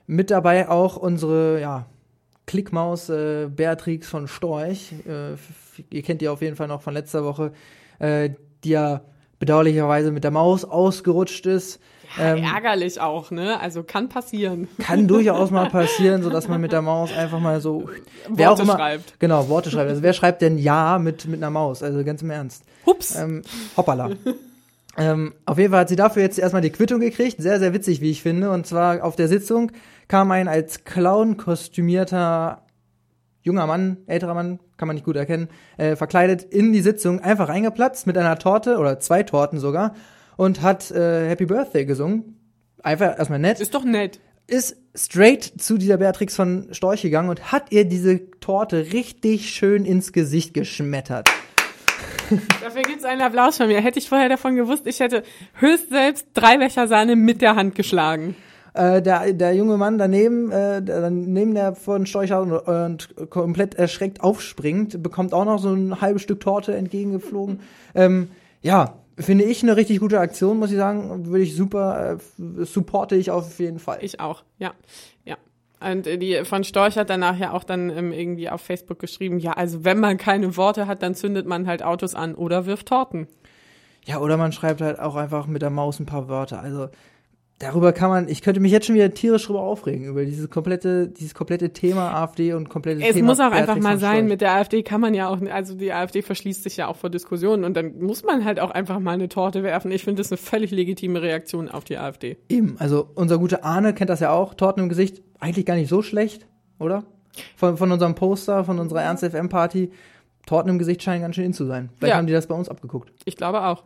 Mit dabei auch unsere, ja, Klickmaus äh, Beatrix von Storch. Äh, ihr kennt die auf jeden Fall noch von letzter Woche, äh, die ja bedauerlicherweise mit der Maus ausgerutscht ist. Ähm, Ärgerlich auch, ne? Also kann passieren. kann durchaus mal passieren, so dass man mit der Maus einfach mal so wer Worte schreibt. Genau, Worte schreibt. Also wer schreibt denn ja mit mit einer Maus? Also ganz im Ernst. Hups. Ähm, hoppala. ähm, auf jeden Fall hat sie dafür jetzt erstmal die Quittung gekriegt. Sehr, sehr witzig, wie ich finde. Und zwar auf der Sitzung kam ein als Clown kostümierter junger Mann, älterer Mann, kann man nicht gut erkennen, äh, verkleidet in die Sitzung, einfach reingeplatzt mit einer Torte oder zwei Torten sogar und hat äh, Happy Birthday gesungen. Einfach erstmal nett Ist doch nett. ist straight zu dieser Beatrix von Storch gegangen und hat ihr diese Torte richtig schön ins Gesicht geschmettert. Dafür gibt's einen Applaus von mir. Hätte ich vorher davon gewusst, ich hätte höchst selbst drei Becher Sahne mit der Hand geschlagen. Äh, der, der junge Mann daneben, äh, der daneben der von Storchhaus und, und komplett erschreckt aufspringt, bekommt auch noch so ein halbes Stück Torte entgegengeflogen. Ähm, ja, finde ich eine richtig gute Aktion, muss ich sagen. Würde ich super, äh, supporte ich auf jeden Fall. Ich auch, ja, ja. Und die von Storch hat danach ja auch dann ähm, irgendwie auf Facebook geschrieben, ja, also wenn man keine Worte hat, dann zündet man halt Autos an oder wirft Torten. Ja, oder man schreibt halt auch einfach mit der Maus ein paar Wörter. Also darüber kann man, ich könnte mich jetzt schon wieder tierisch drüber aufregen, über dieses komplette, dieses komplette Thema AfD und komplette Es Thema muss auch einfach mal sein, mit der AfD kann man ja auch, also die AfD verschließt sich ja auch vor Diskussionen und dann muss man halt auch einfach mal eine Torte werfen. Ich finde das eine völlig legitime Reaktion auf die AfD. Eben, also unser guter Arne kennt das ja auch, Torten im Gesicht, eigentlich gar nicht so schlecht, oder? Von, von unserem Poster, von unserer Ernst FM Party, Torten im Gesicht scheinen ganz schön in zu sein. Vielleicht Ja. haben die das bei uns abgeguckt. Ich glaube auch.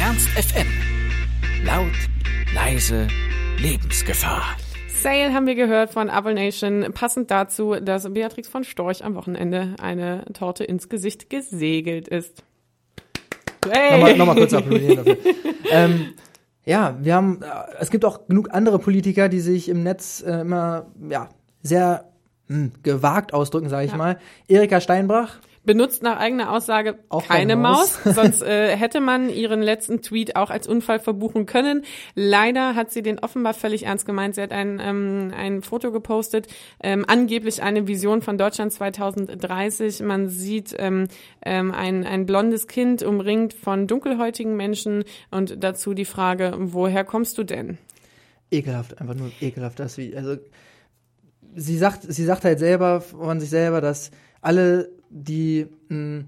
Ernst FM. Laut, leise, Lebensgefahr. Sale haben wir gehört von Apple Nation. Passend dazu, dass Beatrix von Storch am Wochenende eine Torte ins Gesicht gesegelt ist. Hey. Nochmal, nochmal kurz applaudieren dafür. ähm, ja, wir haben, äh, es gibt auch genug andere Politiker, die sich im Netz äh, immer, ja, sehr hm, gewagt ausdrücken, sage ich Ja. mal. Erika Steinbrach, Benutzt nach eigener Aussage Auch keine Maus, Maus. sonst äh, hätte man ihren letzten Tweet auch als Unfall verbuchen können. Leider hat sie den offenbar völlig ernst gemeint. Sie hat ein, ähm, ein Foto gepostet, ähm, angeblich eine Vision von Deutschland 2030. Man sieht ähm, ähm, ein, ein blondes Kind umringt von dunkelhäutigen Menschen und dazu die Frage, woher kommst du denn? ekelhaft, einfach nur ekelhaft, das wie, also sie sagt, sie sagt halt selber von sich selber, dass alle die mh,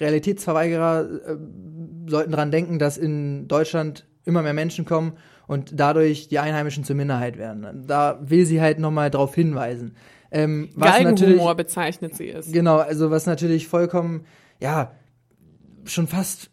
Realitätsverweigerer äh, sollten dran denken, dass in Deutschland immer mehr Menschen kommen und dadurch die Einheimischen zur Minderheit werden. Da will sie halt nochmal drauf hinweisen. Ähm, was natürlich, bezeichnet sie es. genau, also was natürlich vollkommen, ja, schon fast,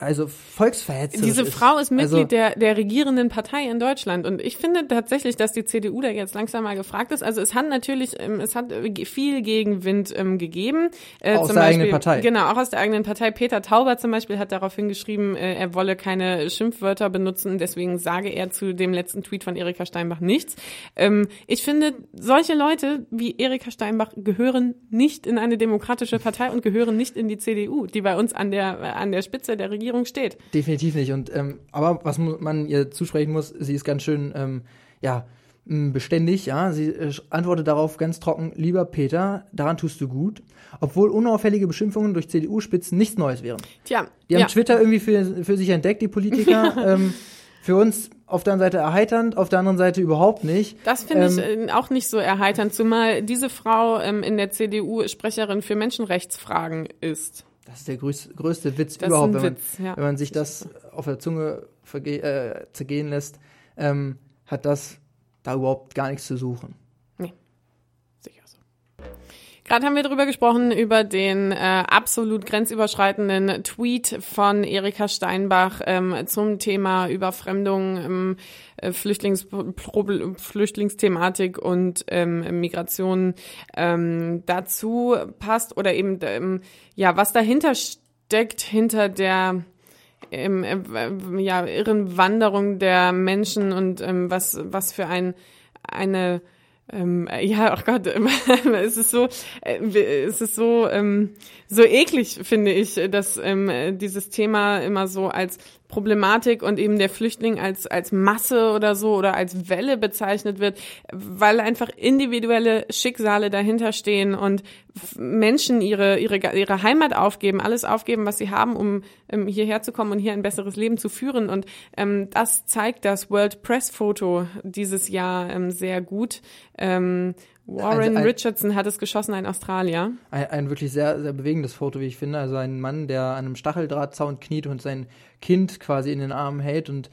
also volksverhetzerisch Diese. Frau ist Mitglied also, der, der regierenden Partei in Deutschland und ich finde tatsächlich, dass die CDU da jetzt langsam mal gefragt ist. Also es hat natürlich, ähm, es hat äh, viel Gegenwind ähm, gegeben. Äh, Aus der Beispiel, eigenen Partei. Genau, auch aus der eigenen Partei. Peter Tauber zum Beispiel hat darauf hingeschrieben, äh, er wolle keine Schimpfwörter benutzen, deswegen sage er zu dem letzten Tweet von Erika Steinbach nichts. Ähm, ich finde, solche Leute wie Erika Steinbach gehören nicht in eine demokratische Partei und gehören nicht in die CDU, die bei uns an der, äh, an der Spitze der Regierung steht. Definitiv nicht. Und ähm, aber was man ihr zusprechen muss, sie ist ganz schön ähm, ja beständig. Ja, sie äh, antwortet darauf ganz trocken: Lieber Peter, daran tust du gut, obwohl unauffällige Beschimpfungen durch CDU-Spitzen nichts Neues wären. Tja, Die haben ja. Twitter irgendwie für, für sich entdeckt, die Politiker. ähm, für uns auf der einen Seite erheiternd, auf der anderen Seite überhaupt nicht. Das finde ich Ähm, äh, auch nicht so erheiternd, zumal diese Frau ähm, in der CDU Sprecherin für Menschenrechtsfragen ist. Das ist der größte, größte Witz Das überhaupt, wenn, Witz, man, ja. wenn man sich das auf der Zunge äh, zergehen lässt, ähm, hat das da überhaupt gar nichts zu suchen. Sicher so. Gerade haben wir darüber gesprochen, über den äh, absolut grenzüberschreitenden Tweet von Erika Steinbach ähm, zum Thema Überfremdung, ähm, äh, Flüchtlings Proble- Flüchtlingsthematik und ähm, Migration ähm, dazu passt oder eben ähm, ja, was dahinter steckt, hinter der ähm, äh, äh, ja, irren Wanderung der Menschen und ähm, was, was für ein, eine ähm, ja, ach Gott, es ist so, äh, es ist so, ähm, so eklig, finde ich, dass ähm, dieses Thema immer so als Problematik und eben der Flüchtling als, als Masse oder so oder als Welle bezeichnet wird, weil einfach individuelle Schicksale dahinter stehen und Menschen ihre, ihre, ihre Heimat aufgeben, alles aufgeben, was sie haben, um ähm, hierher zu kommen und hier ein besseres Leben zu führen. Und ähm, das zeigt das World Press Foto dieses Jahr ähm, sehr gut. Ähm, Warren Also ein- Richardson hat es geschossen, ein Australier. Ein, ein wirklich sehr, sehr bewegendes Foto, wie ich finde. Also ein Mann, der an einem Stacheldrahtzaun kniet und sein Kind quasi in den Armen hält und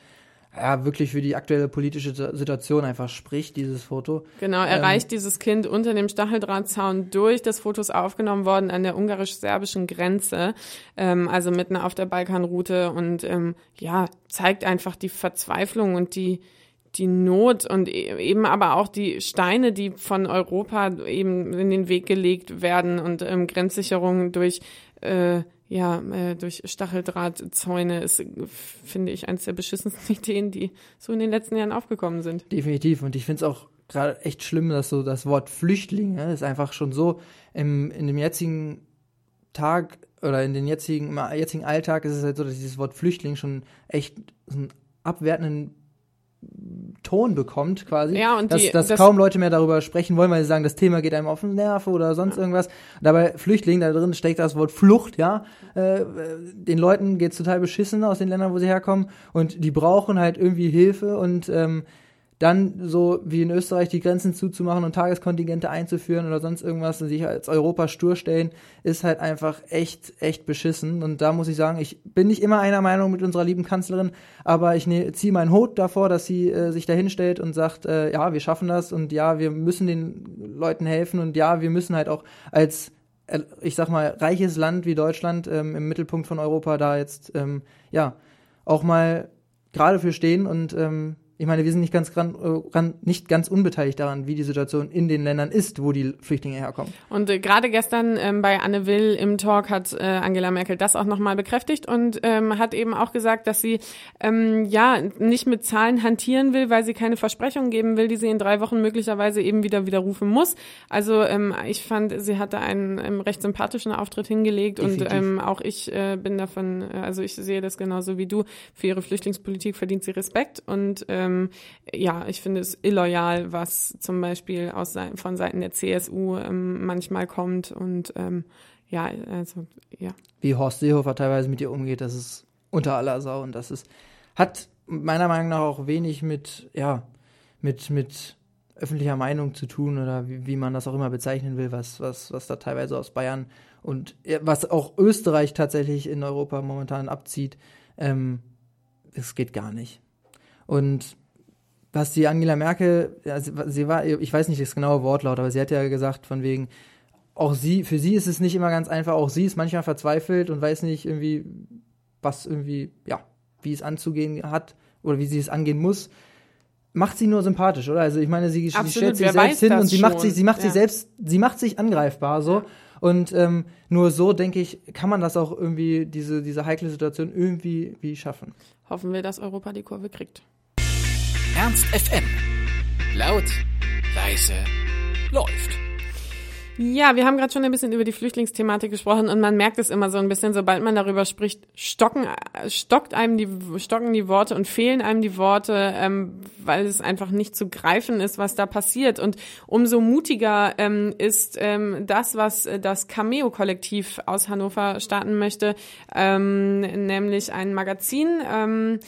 ja, wirklich für die aktuelle politische Situation einfach spricht, dieses Foto. Genau, er reicht dieses Kind unter dem Stacheldrahtzaun durch. Das Foto ist aufgenommen worden an der ungarisch-serbischen Grenze, ähm, also mitten auf der Balkanroute und ähm, ja, zeigt einfach die Verzweiflung und die die Not und e- eben aber auch die Steine, die von Europa eben in den Weg gelegt werden und ähm, Grenzsicherungen durch äh, ja, äh, durch Stacheldrahtzäune ist, finde ich, eines der beschissensten Ideen, die so in den letzten Jahren aufgekommen sind. Definitiv. Und ich finde es auch gerade echt schlimm, dass so das Wort Flüchtling ne, ist einfach schon so im, in dem jetzigen Tag oder in den jetzigen, im jetzigen Alltag ist es halt so, dass dieses Wort Flüchtling schon echt so einen abwertenden Ton bekommt, quasi. Ja, und dass, die- dass das- kaum Leute mehr darüber sprechen wollen, weil sie sagen, das Thema geht einem auf den Nerv oder sonst irgendwas. Dabei Flüchtling, da drin steckt das Wort Flucht, ja. Äh, äh, den Leuten geht's total beschissen aus den Ländern, wo sie herkommen und die brauchen halt irgendwie Hilfe und ähm, dann so wie in Österreich die Grenzen zuzumachen und Tageskontingente einzuführen oder sonst irgendwas und sich als Europa stur stellen, ist halt einfach echt, echt beschissen. Und da muss ich sagen, ich bin nicht immer einer Meinung mit unserer lieben Kanzlerin, aber ich ne, ziehe meinen Hut davor, dass sie äh, sich dahin stellt und sagt, äh, ja, wir schaffen das und ja, wir müssen den Leuten helfen und ja, wir müssen halt auch als äh, ich sag mal, reiches Land wie Deutschland ähm, im Mittelpunkt von Europa da jetzt, ähm, ja, auch mal gerade für stehen und ähm, ich meine, wir sind nicht ganz, gran, äh, nicht ganz unbeteiligt daran, wie die Situation in den Ländern ist, wo die Flüchtlinge herkommen. Und äh, gerade gestern ähm, bei Anne Will im Talk hat äh, Angela Merkel das auch nochmal bekräftigt und ähm, hat eben auch gesagt, dass sie ähm, ja nicht mit Zahlen hantieren will, weil sie keine Versprechungen geben will, die sie in drei Wochen möglicherweise eben wieder widerrufen muss. Also ähm, ich fand, sie hatte einen ähm, recht sympathischen Auftritt hingelegt Definitiv. und ähm, auch ich äh, bin davon, äh, also ich sehe das genauso wie du. Für ihre Flüchtlingspolitik verdient sie Respekt und ähm, ja, ich finde es illoyal, was zum Beispiel aus, von Seiten der CSU ähm, manchmal kommt und ähm, ja, also ja. Wie Horst Seehofer teilweise mit ihr umgeht, das ist unter aller Sau und das ist, hat meiner Meinung nach auch wenig mit, ja, mit, mit öffentlicher Meinung zu tun oder wie, wie man das auch immer bezeichnen will, was, was, was da teilweise aus Bayern und was auch Österreich tatsächlich in Europa momentan abzieht, ähm, es geht gar nicht. Und was die Angela Merkel, ja, sie, war, ich weiß nicht das genaue Wortlaut, aber sie hat ja gesagt, von wegen, auch sie, für sie ist es nicht immer ganz einfach, auch sie ist manchmal verzweifelt und weiß nicht irgendwie, was irgendwie, ja, wie es anzugehen hat oder wie sie es angehen muss. Macht sie nur sympathisch, oder? Also ich meine, sie, sie stellt sich selbst hin und sie macht schon. sich, sie macht Ja. sich selbst, sie macht sich angreifbar so. Und ähm, nur so, denke ich, kann man das auch irgendwie, diese, diese heikle Situation irgendwie wie schaffen. Hoffen wir, dass Europa die Kurve kriegt. Ernst FM. Laut, leise, läuft. Ja, wir haben gerade schon ein bisschen über die Flüchtlingsthematik gesprochen und man merkt es immer so ein bisschen, sobald man darüber spricht, stocken, äh, stockt einem die, stocken die Worte und fehlen einem die Worte, ähm, weil es einfach nicht zu greifen ist, was da passiert. Und umso mutiger ähm, ist ähm, das, was das Cameo-Kollektiv aus Hannover starten möchte, ähm, nämlich ein Magazin. Ähm,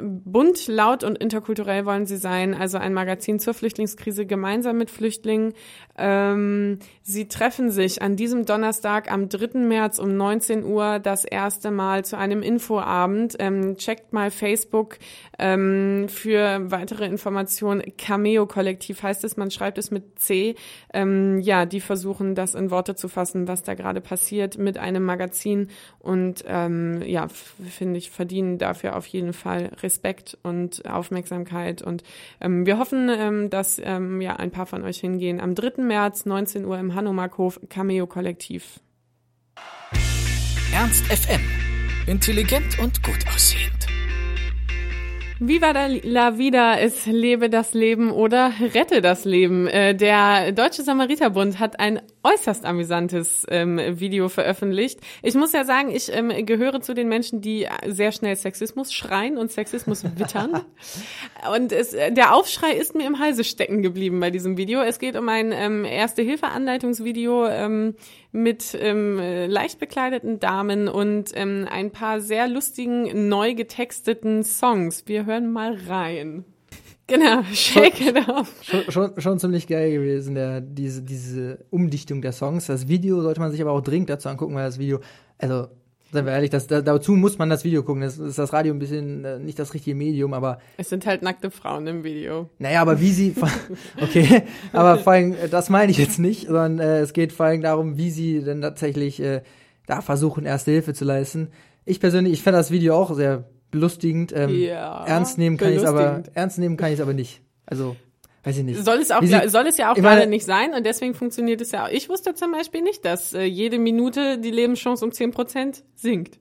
Bunt, laut und interkulturell wollen sie sein, also ein Magazin zur Flüchtlingskrise gemeinsam mit Flüchtlingen. Ähm, sie treffen sich an diesem Donnerstag am 3. März um 19 Uhr das erste Mal zu einem Infoabend. Ähm, checkt mal Facebook ähm, für weitere Informationen. Cameo-Kollektiv heißt es, man schreibt es mit C. Ähm, ja, die versuchen das in Worte zu fassen, was da gerade passiert mit einem Magazin und ähm, ja, finde ich, verdienen dafür auf jeden Fall Respekt und Aufmerksamkeit und ähm, wir hoffen, ähm, dass ähm, ja ein paar von euch hingehen. Am 3. März, 19 Uhr im Hanomaghof, Cameo-Kollektiv. Ernst FM. Intelligent und gut aussehend. Viva da- la vida, es lebe das Leben oder rette das Leben. Äh, Der Deutsche Samariterbund hat ein äußerst amüsantes ähm, Video veröffentlicht. Ich muss ja sagen, ich ähm, gehöre zu den Menschen, die sehr schnell Sexismus schreien und Sexismus wittern. und es, der Aufschrei ist mir im Halse stecken geblieben bei diesem Video. Es geht um ein ähm, Erste-Hilfe-Anleitungsvideo ähm, mit ähm, leicht bekleideten Damen und ähm, ein paar sehr lustigen, neu getexteten Songs. Wir hören mal rein. Genau, shake it off. Schon, schon, schon ziemlich geil gewesen, der, diese, diese Umdichtung der Songs. Das Video sollte man sich aber auch dringend dazu angucken, weil das Video, also, seien wir ehrlich, das, da, dazu muss man das Video gucken. Das ist das Radio ein bisschen äh, nicht das richtige Medium, aber Es sind halt nackte Frauen im Video. naja, aber wie sie, okay, aber vor allem, äh, das meine ich jetzt nicht, sondern äh, es geht vor allem darum, wie sie denn tatsächlich äh, da versuchen, erste Hilfe zu leisten. Ich persönlich, ich fand das Video auch sehr belustigend. Ähm, Ja, ernst nehmen kann ich aber belustigend. ernst nehmen kann ich aber nicht. Also weiß ich nicht. Soll es auch, sie- soll es ja auch gerade nicht sein und deswegen funktioniert es ja auch. Ich wusste zum Beispiel nicht, dass äh, jede Minute die Lebenschance um 10% sinkt.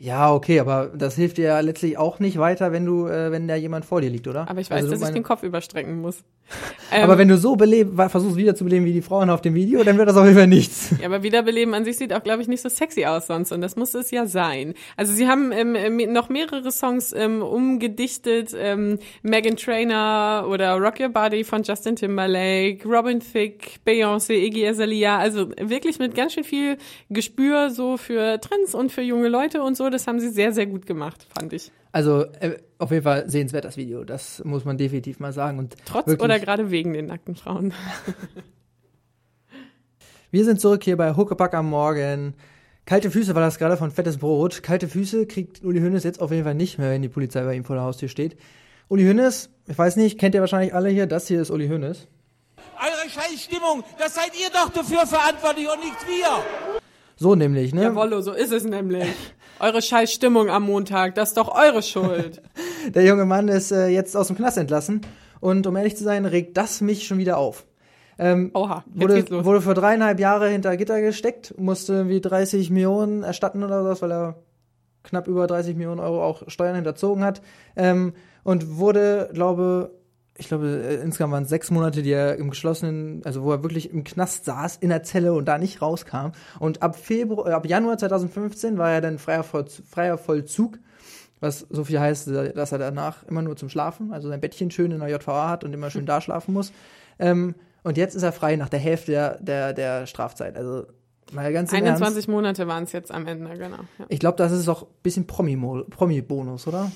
Ja, okay, aber das hilft dir ja letztlich auch nicht weiter, wenn du, äh, wenn da jemand vor dir liegt, oder? Aber ich weiß, Also, dass ich meine- den Kopf überstrecken muss. Aber Ähm, wenn du so beleb, versuchst wiederzubeleben wie die Frauen auf dem Video, dann wird das auf jeden Fall nichts. Ja, aber Wiederbeleben an sich sieht auch, glaube ich, nicht so sexy aus sonst. Und das muss es ja sein. Also sie haben ähm, ähm, noch mehrere Songs ähm, umgedichtet. Ähm, Megan Trainor oder Rock Your Body von Justin Timberlake, Robin Thicke, Beyoncé, Iggy Azalea. Also wirklich mit ganz schön viel Gespür so für Trends und für junge Leute und so. Das haben sie sehr, sehr gut gemacht, fand ich. Also äh, auf jeden Fall sehenswert das Video, das muss man definitiv mal sagen. Und Trotz wirklich, oder gerade wegen den nackten Frauen. Wir sind zurück hier bei Huckepack am Morgen. Kalte Füße war das gerade von Fettes Brot. Kalte Füße kriegt Uli Hoeneß jetzt auf jeden Fall nicht mehr, wenn die Polizei bei ihm vor der Haustür steht. Uli Hoeneß, ich weiß nicht, kennt ihr wahrscheinlich alle hier, das hier ist Uli Hoeneß. Eure scheiß Stimmung, das seid ihr doch dafür verantwortlich und nicht wir. So nämlich, ne? Jawollo, so ist es nämlich. Eure scheiß Stimmung am Montag, das ist doch eure Schuld. Der junge Mann ist äh, jetzt aus dem Knast entlassen und um ehrlich zu sein, regt das mich schon wieder auf. Ähm, Oha, wurde, wurde für dreieinhalb Jahre hinter Gitter gesteckt, musste irgendwie 30 Millionen erstatten oder sowas, weil er knapp über 30 Millionen Euro auch Steuern hinterzogen hat. Ähm, und wurde, glaube ich glaube, äh, insgesamt waren es sechs Monate, die er im geschlossenen, also wo er wirklich im Knast saß, in der Zelle und da nicht rauskam. Und ab Februar, äh, ab Januar 2015 war er dann freier, Vollz freier Vollzug, was so viel heißt, dass er danach immer nur zum Schlafen, also sein Bettchen schön in der JVA hat und immer schön da schlafen muss. Ähm, und jetzt ist er frei nach der Hälfte der, der, der Strafzeit. Also mal ganz im 21 Ernst. Monate waren es jetzt am Ende, genau. Ja. Ich glaube, das ist auch ein bisschen Promi-Bonus, oder?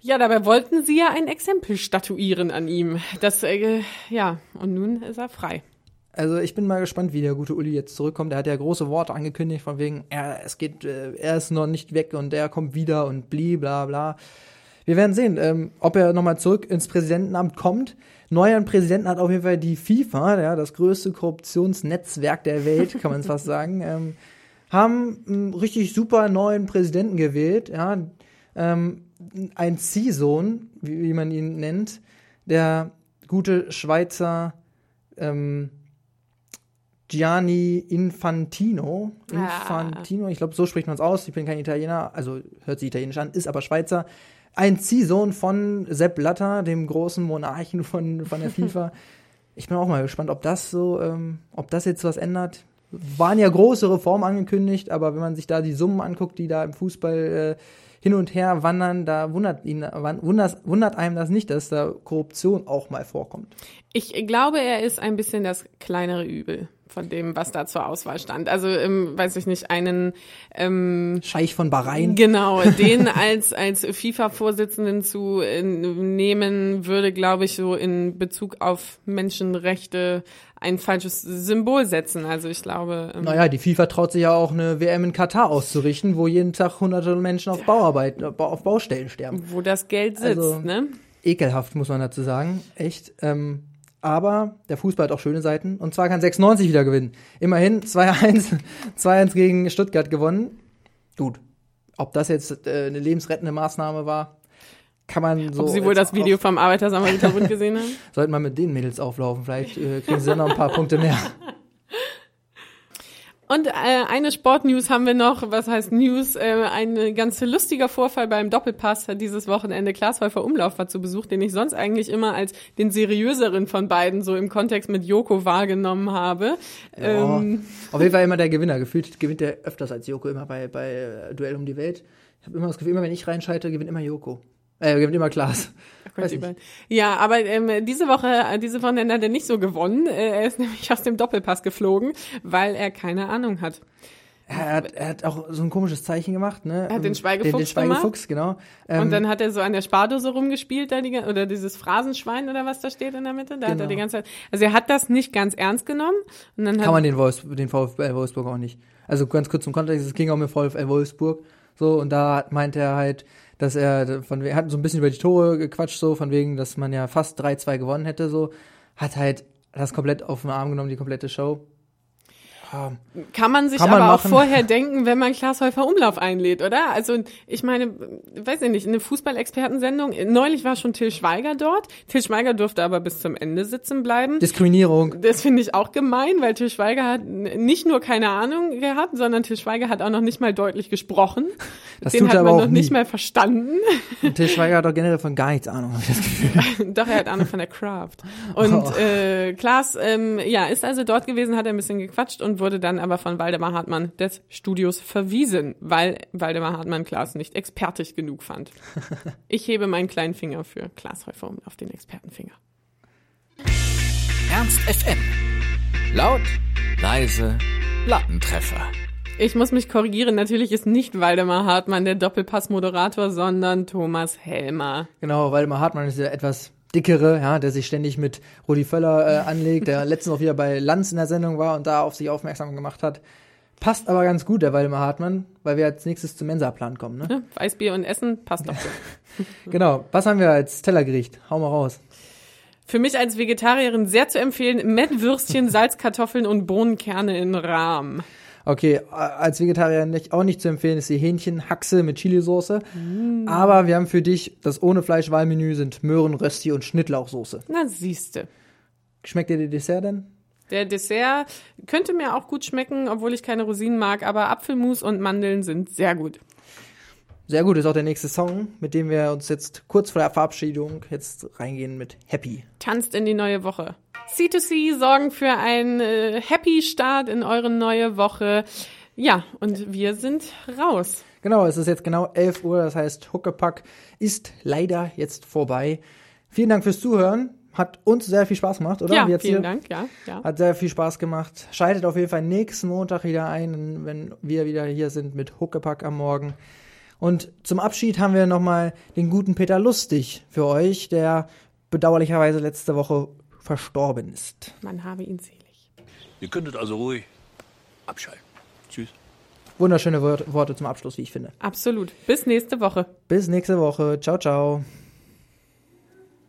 Ja, dabei wollten sie ja ein Exempel statuieren an ihm. Das, äh, ja, und nun ist er frei. Also ich bin mal gespannt, wie der gute Uli jetzt zurückkommt. Er hat ja große Worte angekündigt, von wegen, er, es geht, äh, er ist noch nicht weg und er kommt wieder und bli bla bla. Wir werden sehen, ähm, ob er nochmal zurück ins Präsidentenamt kommt. Neuer Präsidenten hat auf jeden Fall die FIFA, ja, das größte Korruptionsnetzwerk der Welt, kann man es fast sagen, ähm, haben einen richtig super neuen Präsidenten gewählt, ja, ähm, ein Ziehsohn, wie, wie man ihn nennt, der gute Schweizer ähm, Gianni Infantino. Infantino, ich glaube, so spricht man es aus. Ich bin kein Italiener, also hört sich italienisch an, ist aber Schweizer. Ein Ziehsohn von Sepp Blatter, dem großen Monarchen von, von der FIFA. ich bin auch mal gespannt, ob das so, ähm, ob das jetzt was ändert. Waren ja große Reformen angekündigt, aber wenn man sich da die Summen anguckt, die da im Fußball äh, hin und her wandern, da wundert ihn, wundert, wundert einem das nicht, dass da Korruption auch mal vorkommt. Ich glaube, er ist ein bisschen das kleinere Übel von dem, was da zur Auswahl stand. Also, ähm, weiß ich nicht, einen ähm, Scheich von Bahrain. Genau, den als als FIFA-Vorsitzenden zu äh, nehmen, würde, glaube ich, so in Bezug auf Menschenrechte ein falsches Symbol setzen. Also ich glaube. Ähm, Naja, die FIFA traut sich ja auch eine WM in Katar auszurichten, wo jeden Tag hunderte Menschen auf Bauarbeit, äh, auf Baustellen sterben. Wo das Geld sitzt, Also, ne? Ekelhaft, muss man dazu sagen. Echt. Ähm, aber der Fußball hat auch schöne Seiten. Und zwar kann 96 wieder gewinnen. Immerhin 2-1 2-1 gegen Stuttgart gewonnen. Gut. Ob das jetzt äh, eine lebensrettende Maßnahme war, kann man so. Ob Sie wohl das Video vom Arbeitersamariterbund gesehen haben? sollten wir mit den Mädels auflaufen. Vielleicht äh, kriegen sie dann noch ein paar Punkte mehr. Und äh, eine Sportnews haben wir noch, was heißt News? Äh, ein ganz lustiger Vorfall beim Doppelpass hat dieses Wochenende Klaas Häufer Umlauf war zu Besuch, den ich sonst eigentlich immer als den seriöseren von beiden so im Kontext mit Joko wahrgenommen habe. Ja, Ähm, auf jeden Fall immer der Gewinner. Gefühlt gewinnt der öfters als Joko immer bei, bei äh, Duell um die Welt. Ich habe immer das Gefühl, immer wenn ich reinschalte, gewinnt immer Joko. Äh, gewinnt immer Klaas. Ja, aber ähm, diese Woche, äh, diese Wochenende hat er nicht so gewonnen. Äh, er ist nämlich aus dem Doppelpass geflogen, weil er keine Ahnung hat. Er hat, er hat auch so ein komisches Zeichen gemacht, ne? Er hat den Ähm, Schweigefuchs Den, den Schweigefuchs, genau. Ähm, Und dann hat er so an der Spardose rumgespielt, da die, oder dieses Phrasenschwein oder was da steht in der Mitte. Da hat er Genau. die ganze Zeit. Also er hat das nicht ganz ernst genommen. Und dann hat, kann man den, Wolfs, den VfL Wolfsburg auch nicht. Also ganz kurz zum Kontext, es ging auch mit VfL Wolfsburg. So, und da meinte er halt, dass er von er hat so ein bisschen über die Tore gequatscht, so, von wegen, dass man ja fast 3-2 gewonnen hätte, so. Hat halt das komplett auf den Arm genommen, die komplette Show. Kann man sich Kann man aber auch machen. vorher denken, wenn man Klaas Häufer Umlauf einlädt, oder? Also ich meine, weiß ich nicht, eine Fußballexpertensendung. Neulich war schon Till Schweiger dort. Till Schweiger durfte aber bis zum Ende sitzen bleiben. Diskriminierung. Das finde ich auch gemein, weil Till Schweiger hat nicht nur keine Ahnung gehabt, sondern Till Schweiger hat auch noch nicht mal deutlich gesprochen. Das Den tut hat er aber man auch noch nicht nie. mal verstanden. Und Til Schweiger hat doch generell von gar nichts Ahnung, habe ich das Gefühl. Doch, er hat Ahnung von der Craft. Und Oh. äh, Klaas, ähm, ja, ist also dort gewesen, hat ein bisschen gequatscht und wurde dann aber von Waldemar Hartmann des Studios verwiesen, weil Waldemar Hartmann Klaas nicht expertig genug fand. Ich hebe meinen kleinen Finger für Klaas um auf den Expertenfinger. Ernst FM. Laut, leise, Lattentreffer. Ich muss mich korrigieren, natürlich ist nicht Waldemar Hartmann der Doppelpass-Moderator, sondern Thomas Helmer. Genau, Waldemar Hartmann ist ja etwas dickere, ja, der sich ständig mit Rudi Völler äh, anlegt, der letztens auch wieder bei Lanz in der Sendung war und da auf sich aufmerksam gemacht hat. Passt aber ganz gut, der Waldemar Hartmann, weil wir als nächstes zum Mensa-Plan kommen, ne? Ja, Weißbier und Essen passt doch. Genau. Was haben wir als Tellergericht? Hau mal raus. Für mich als Vegetarierin sehr zu empfehlen, Mettwürstchen, Salzkartoffeln und Bohnenkerne in Rahm. Okay, als Vegetarier nicht, auch nicht zu empfehlen ist die Hähnchenhaxe mit Chilisauce. Aber wir haben für dich das ohne Fleisch-Wahlmenü sind Möhren, Rösti und Schnittlauchsoße. Na, siehste. Schmeckt dir der Dessert denn? Der Dessert könnte mir auch gut schmecken, obwohl ich keine Rosinen mag, aber Apfelmus und Mandeln sind sehr gut. Sehr gut, ist auch der nächste Song, mit dem wir uns jetzt kurz vor der Verabschiedung jetzt reingehen mit Happy. Tanzt in die neue Woche. C2C sorgen für einen äh, Happy Start in eure neue Woche. Ja, und wir sind raus. Genau, es ist jetzt genau 11 Uhr, das heißt Huckepack ist leider jetzt vorbei. Vielen Dank fürs Zuhören. Hat uns sehr viel Spaß gemacht, oder? Ja, vielen hier? Dank, ja, ja. Hat sehr viel Spaß gemacht. Schaltet auf jeden Fall nächsten Montag wieder ein, wenn wir wieder hier sind mit Huckepack am Morgen. Und zum Abschied haben wir nochmal den guten Peter Lustig für euch, der bedauerlicherweise letzte Woche verstorben ist. Man habe ihn selig. Ihr könntet also ruhig abschalten. Tschüss. Wunderschöne Wort- Worte zum Abschluss, wie ich finde. Absolut. Bis nächste Woche. Bis nächste Woche. Ciao, ciao.